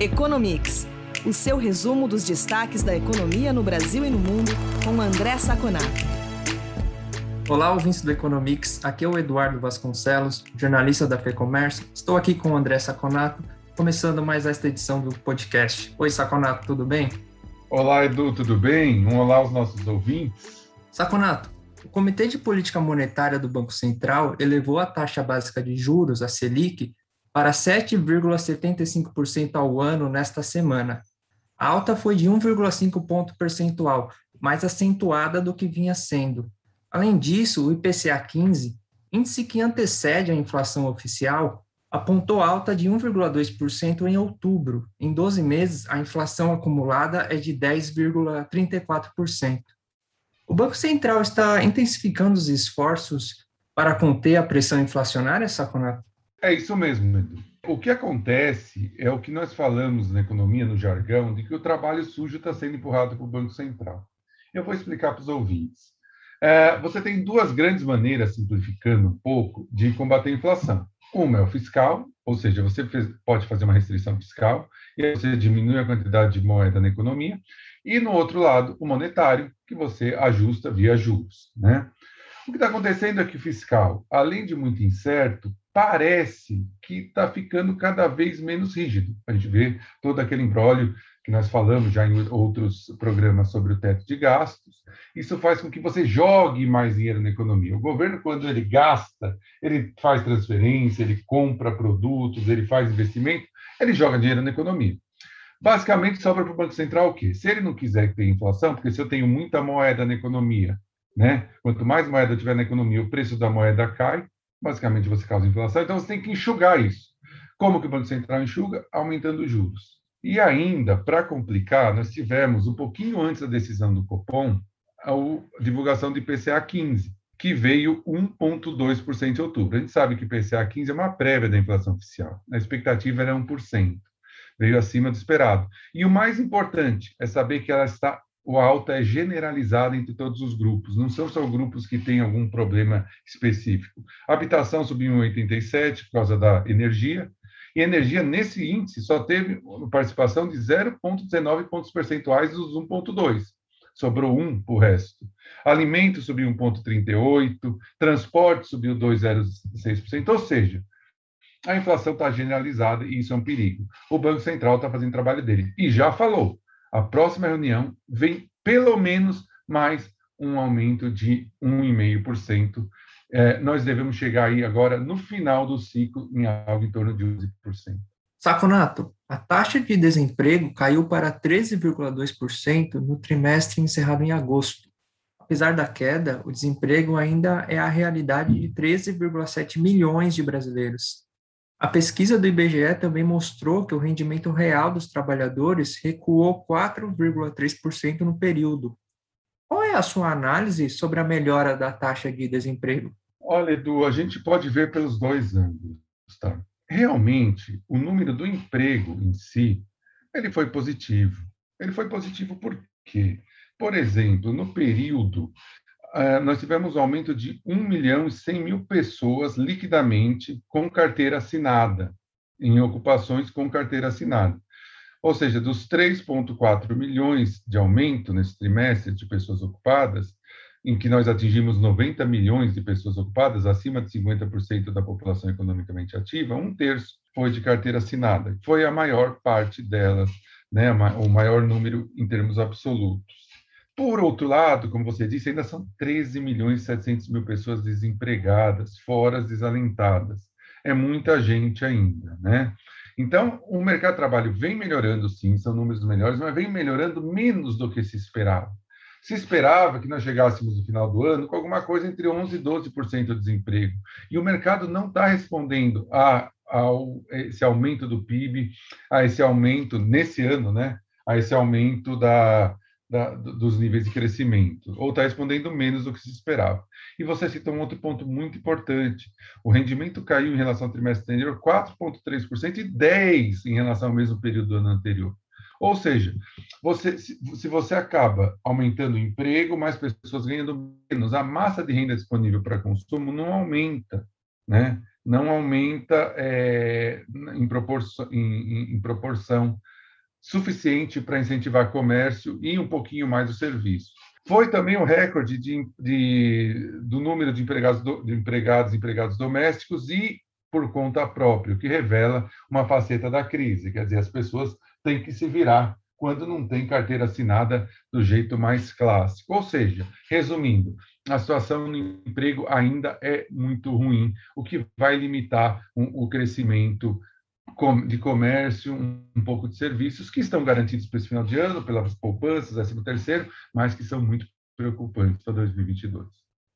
Economics, o seu resumo dos destaques da economia no Brasil e no mundo, com André Saconato. Olá, ouvintes do Economics. Aqui é o Eduardo Vasconcelos, jornalista da FEComércio. Estou aqui com o André Saconato, começando mais esta edição do podcast. Oi, Saconato, tudo bem? Olá, Edu, tudo bem? Um olá aos nossos ouvintes. Saconato, o Comitê de Política Monetária do Banco Central elevou a taxa básica de juros, a Selic, para 7,75% ao ano nesta semana. A alta foi de 1,5 ponto percentual, mais acentuada do que vinha sendo. Além disso, o IPCA 15, índice que antecede a inflação oficial, apontou alta de 1,2% em outubro. Em 12 meses, a inflação acumulada é de 10,34%. O Banco Central está intensificando os esforços para conter a pressão inflacionária, Saconato? É isso mesmo, Edu. O que acontece é o que nós falamos na economia, no jargão, de que o trabalho sujo está sendo empurrado para o Banco Central. Eu vou explicar para os ouvintes. É, você tem duas grandes maneiras, simplificando um pouco, de combater a inflação. Uma é o fiscal, ou seja, você fez, pode fazer uma restrição fiscal e você diminui a quantidade de moeda na economia. E no outro lado, o monetário, que você ajusta via juros. Né? O que está acontecendo é que o fiscal, além de muito incerto, parece que está ficando cada vez menos rígido. A gente vê todo aquele embrólio que nós falamos já em outros programas sobre o teto de gastos. Isso faz com que você jogue mais dinheiro na economia. O governo, quando ele gasta, ele faz transferência, ele compra produtos, ele faz investimento, ele joga dinheiro na economia. Basicamente, sobra para o Banco Central o quê? Se ele não quiser ter inflação, porque se eu tenho muita moeda na economia, né? Quanto mais moeda tiver na economia, o preço da moeda cai, basicamente você causa inflação, então você tem que enxugar isso. Como que o Banco Central enxuga? Aumentando os juros. E ainda, para complicar, nós tivemos, um pouquinho antes da decisão do Copom, a divulgação do IPCA 15, que veio 1,2% em outubro. A gente sabe que IPCA 15 é uma prévia da inflação oficial. A expectativa era 1%. Veio acima do esperado. E o mais importante é saber que ela está o alta é generalizada entre todos os grupos, não são só grupos que têm algum problema específico. Habitação subiu em 87 por causa da energia, e energia nesse índice só teve participação de 0,19 pontos percentuais dos 1,2. Sobrou 1 para o resto. Alimento subiu 1,38, transporte subiu 2,06%, ou seja, a inflação está generalizada e isso é um perigo. O Banco Central está fazendo o trabalho dele. E já falou, a próxima reunião vem pelo menos mais um aumento de 1,5%. É, nós devemos chegar aí agora, no final do ciclo, em algo em torno de 11%. Saconato, a taxa de desemprego caiu para 13,2% no trimestre encerrado em agosto. Apesar da queda, o desemprego ainda é a realidade de 13,7 milhões de brasileiros. A pesquisa do IBGE também mostrou que o rendimento real dos trabalhadores recuou 4,3% no período. Qual é a sua análise sobre a melhora da taxa de desemprego? Olha, Edu, a gente pode ver pelos dois ângulos. Tá? Realmente, o número do emprego em si, ele foi positivo. Ele foi positivo por quê? Por exemplo, no período nós tivemos um aumento de 1 milhão e 100 mil pessoas liquidamente com carteira assinada, em ocupações com carteira assinada. Ou seja, dos 3,4 milhões de aumento nesse trimestre de pessoas ocupadas, em que nós atingimos 90 milhões de pessoas ocupadas, acima de 50% da população economicamente ativa, um terço foi de carteira assinada. Foi a maior parte delas, né, o maior número em termos absolutos. Por outro lado, como você disse, ainda são 13 milhões e 700 mil pessoas desempregadas, fora as desalentadas. É muita gente ainda, né? Então, o mercado de trabalho vem melhorando, sim, são números melhores, mas vem melhorando menos do que se esperava. Se esperava que nós chegássemos no final do ano com alguma coisa entre 11% e 12% de desemprego. E o mercado não está respondendo a, esse aumento do PIB, a esse aumento nesse ano, né? A esse aumento da, da, dos níveis de crescimento, ou está respondendo menos do que se esperava. E você citou um outro ponto muito importante: o rendimento caiu em relação ao trimestre anterior 4,3% e 10% em relação ao mesmo período do ano anterior. Ou seja, você, se, você acaba aumentando o emprego, mais pessoas ganhando menos, a massa de renda disponível para consumo não aumenta, né? não aumenta é, em, proporção, em, em proporção suficiente para incentivar comércio e um pouquinho mais o serviço. Foi também o recorde de, de, do número de empregados, de empregados empregados domésticos e por conta própria, o que revela uma faceta da crise. Quer dizer, as pessoas têm que se virar quando não tem carteira assinada do jeito mais clássico. Ou seja, resumindo, a situação no emprego ainda é muito ruim, o que vai limitar o crescimento de comércio, um pouco de serviços, que estão garantidos para esse final de ano, pelas poupanças, 13 terceiro, mas que são muito preocupantes para 2022.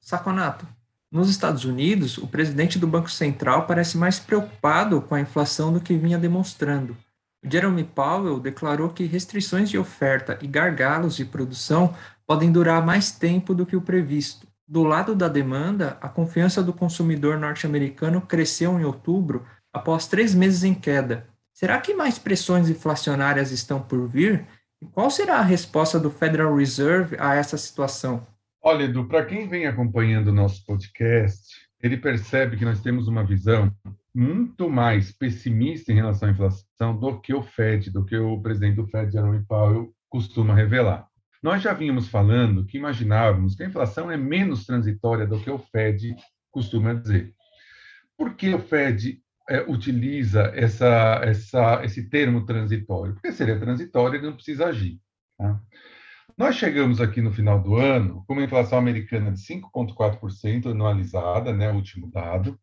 Saconato, nos Estados Unidos, o presidente do Banco Central parece mais preocupado com a inflação do que vinha demonstrando. Jeremy Powell declarou que restrições de oferta e gargalos de produção podem durar mais tempo do que o previsto. Do lado da demanda, a confiança do consumidor norte-americano cresceu em outubro após três meses em queda. Será que mais pressões inflacionárias estão por vir? E qual será a resposta do Federal Reserve a essa situação? Olha, Edu, para quem vem acompanhando o nosso podcast, ele percebe que nós temos uma visão muito mais pessimista em relação à inflação do que o Fed, do que o presidente do Fed, Jerome Powell, costuma revelar. Nós já vínhamos falando que imaginávamos que a inflação é menos transitória do que o Fed costuma dizer. Por que o Fed é, utiliza essa, essa, esse termo transitório? Porque seria transitório, ele não precisa agir. Tá? Nós chegamos aqui no final do ano com uma inflação americana de 5,4% anualizada, né, último dado,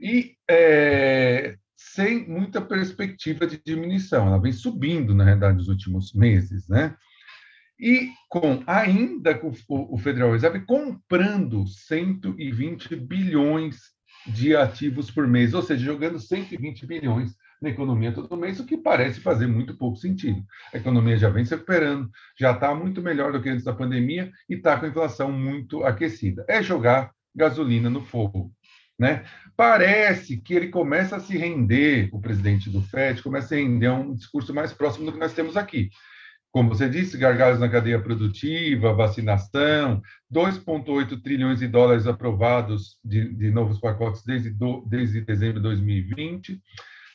e é, sem muita perspectiva de diminuição. Ela vem subindo, na realidade, nos últimos meses, né? E com ainda com o Federal Reserve comprando 120 bilhões de ativos por mês, ou seja, jogando 120 bilhões na economia todo mês, o que parece fazer muito pouco sentido. A economia já vem se recuperando, já está muito melhor do que antes da pandemia e está com a inflação muito aquecida. É jogar gasolina no fogo. Né? Parece que ele começa a se render, o presidente do FED começa a render um discurso mais próximo do que nós temos aqui. Como você disse, gargalos na cadeia produtiva, vacinação, 2,8 trilhões de dólares aprovados de, de novos pacotes desde, do, desde dezembro de 2020.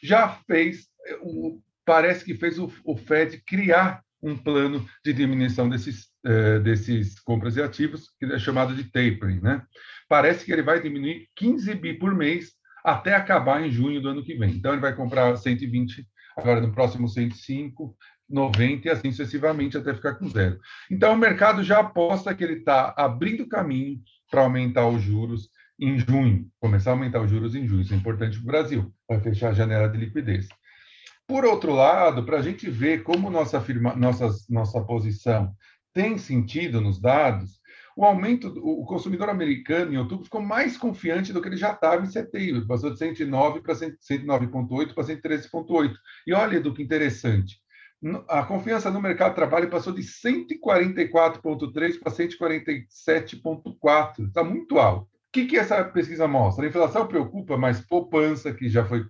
Já fez, o, parece que fez o, o Fed criar um plano de diminuição desses, eh, desses compras de ativos, que é chamado de tapering, né? parece que ele vai diminuir 15 bi por mês até acabar em junho do ano que vem. Então, ele vai comprar 120, agora no próximo 105, 90 e assim sucessivamente até ficar com zero. Então, o mercado já aposta que ele está abrindo caminho para aumentar os juros em junho, começar a aumentar os juros em junho. Isso é importante para o Brasil, vai fechar a janela de liquidez. Por outro lado, para a gente ver como nossa, firma, nossa, nossa posição tem sentido nos dados, o aumento, o consumidor americano em outubro ficou mais confiante do que ele já estava em setembro, passou de 109 para 109,8 para 113,8. E olha do que interessante, a confiança no mercado de trabalho passou de 144,3 para 147,4, está muito alto. O que, que essa pesquisa mostra? A inflação preocupa, mas poupança, que já foi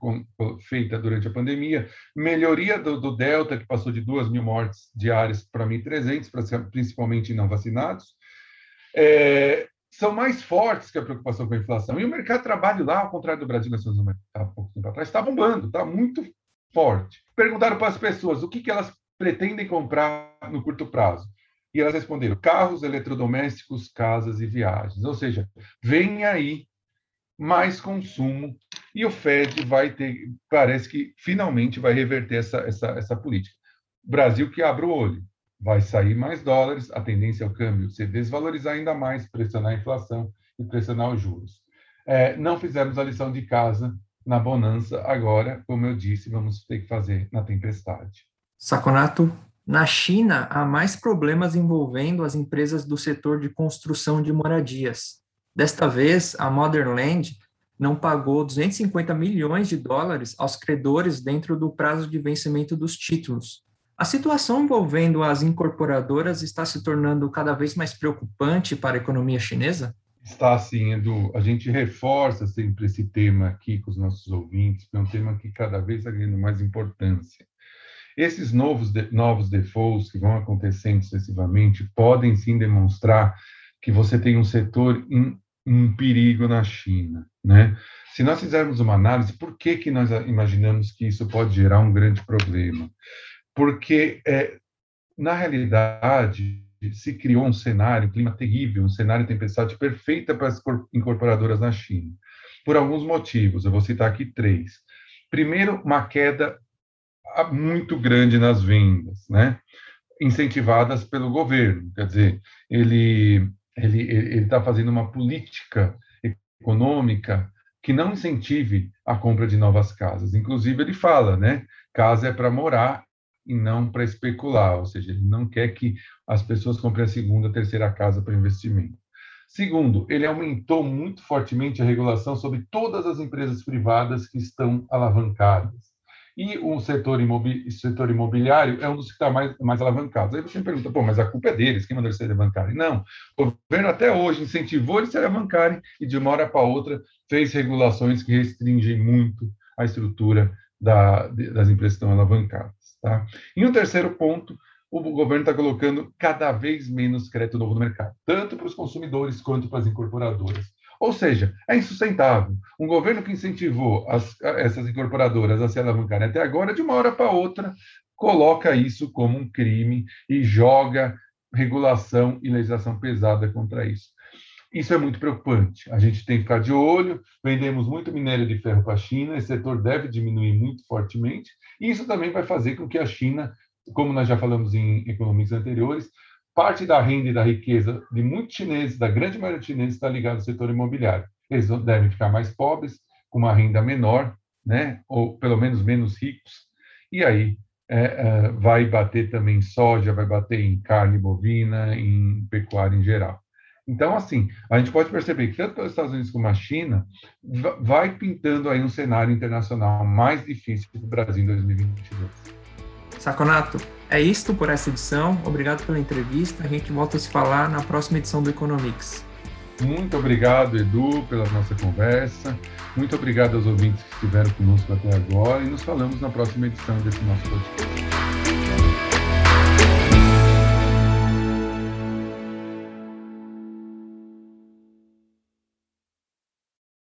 feita durante a pandemia, melhoria do, do Delta, que passou de 2 mil mortes diárias para 1.300, principalmente não vacinados, é, são mais fortes que a preocupação com a inflação. E o mercado de trabalho lá, ao contrário do Brasil, nós há pouco tempo atrás, está bombando, está muito forte. Perguntaram para as pessoas o que, que elas pretendem comprar no curto prazo. E elas responderam: carros, eletrodomésticos, casas e viagens. Ou seja, vem aí mais consumo e o Fed vai ter, parece que finalmente vai reverter essa, essa, essa política. Brasil que abre o olho vai sair mais dólares, a tendência é o câmbio se desvalorizar ainda mais, pressionar a inflação e pressionar os juros. É, não fizemos a lição de casa na bonança, agora, como eu disse, vamos ter que fazer na tempestade. Saconato, na China há mais problemas envolvendo as empresas do setor de construção de moradias. Desta vez, a Modern Land não pagou 250 milhões de dólares aos credores dentro do prazo de vencimento dos títulos, a situação envolvendo as incorporadoras está se tornando cada vez mais preocupante para a economia chinesa? Está sim, Edu. A gente reforça sempre esse tema aqui com os nossos ouvintes, é um tema que cada vez está ganhando mais importância. Esses novos, novos defaults que vão acontecendo sucessivamente podem sim demonstrar que você tem um setor em perigo na China, né? Se nós fizermos uma análise, por que, que nós imaginamos que isso pode gerar um grande problema? Porque, é, na realidade, se criou um cenário, um clima terrível, um cenário de tempestade perfeita para as incorporadoras na China, por alguns motivos. Eu vou citar aqui três. Primeiro, uma queda muito grande nas vendas, né? incentivadas pelo governo. Quer dizer, ele ele está fazendo uma política econômica que não incentive a compra de novas casas. Inclusive, ele fala, né? Casa é para morar e não para especular, ou seja, ele não quer que as pessoas comprem a segunda, a terceira casa para investimento. Segundo, ele aumentou muito fortemente a regulação sobre todas as empresas privadas que estão alavancadas. E o setor, imobi setor imobiliário é um dos que está mais, mais alavancados. Aí você me pergunta, pô, mas a culpa é deles, quem mandou eles se alavancarem? Não, o governo até hoje incentivou eles a se alavancarem e de uma hora para outra fez regulações que restringem muito a estrutura da, das empresas que estão alavancadas. Tá? E um terceiro ponto, o governo está colocando cada vez menos crédito novo no mercado, tanto para os consumidores quanto para as incorporadoras. Ou seja, é insustentável. Um governo que incentivou as, essas incorporadoras a se alavancarem até agora, de uma hora para outra, coloca isso como um crime e joga regulação e legislação pesada contra isso. Isso é muito preocupante. A gente tem que ficar de olho. Vendemos muito minério de ferro para a China, esse setor deve diminuir muito fortemente. E isso também vai fazer com que a China, como nós já falamos em economias anteriores, parte da renda e da riqueza de muitos chineses, da grande maioria dos chineses, está ligada ao setor imobiliário. Eles devem ficar mais pobres, com uma renda menor, né? ou pelo menos menos ricos, e aí é, é, vai bater também em soja, vai bater em carne bovina, em pecuária em geral. Então, assim, a gente pode perceber que tanto pelos Estados Unidos como a China vai pintando aí um cenário internacional mais difícil para o Brasil em 2022. Saconato, é isto por essa edição. Obrigado pela entrevista. A gente volta a se falar na próxima edição do Economics. Muito obrigado, Edu, pela nossa conversa. Muito obrigado aos ouvintes que estiveram conosco até agora e nos falamos na próxima edição desse nosso podcast.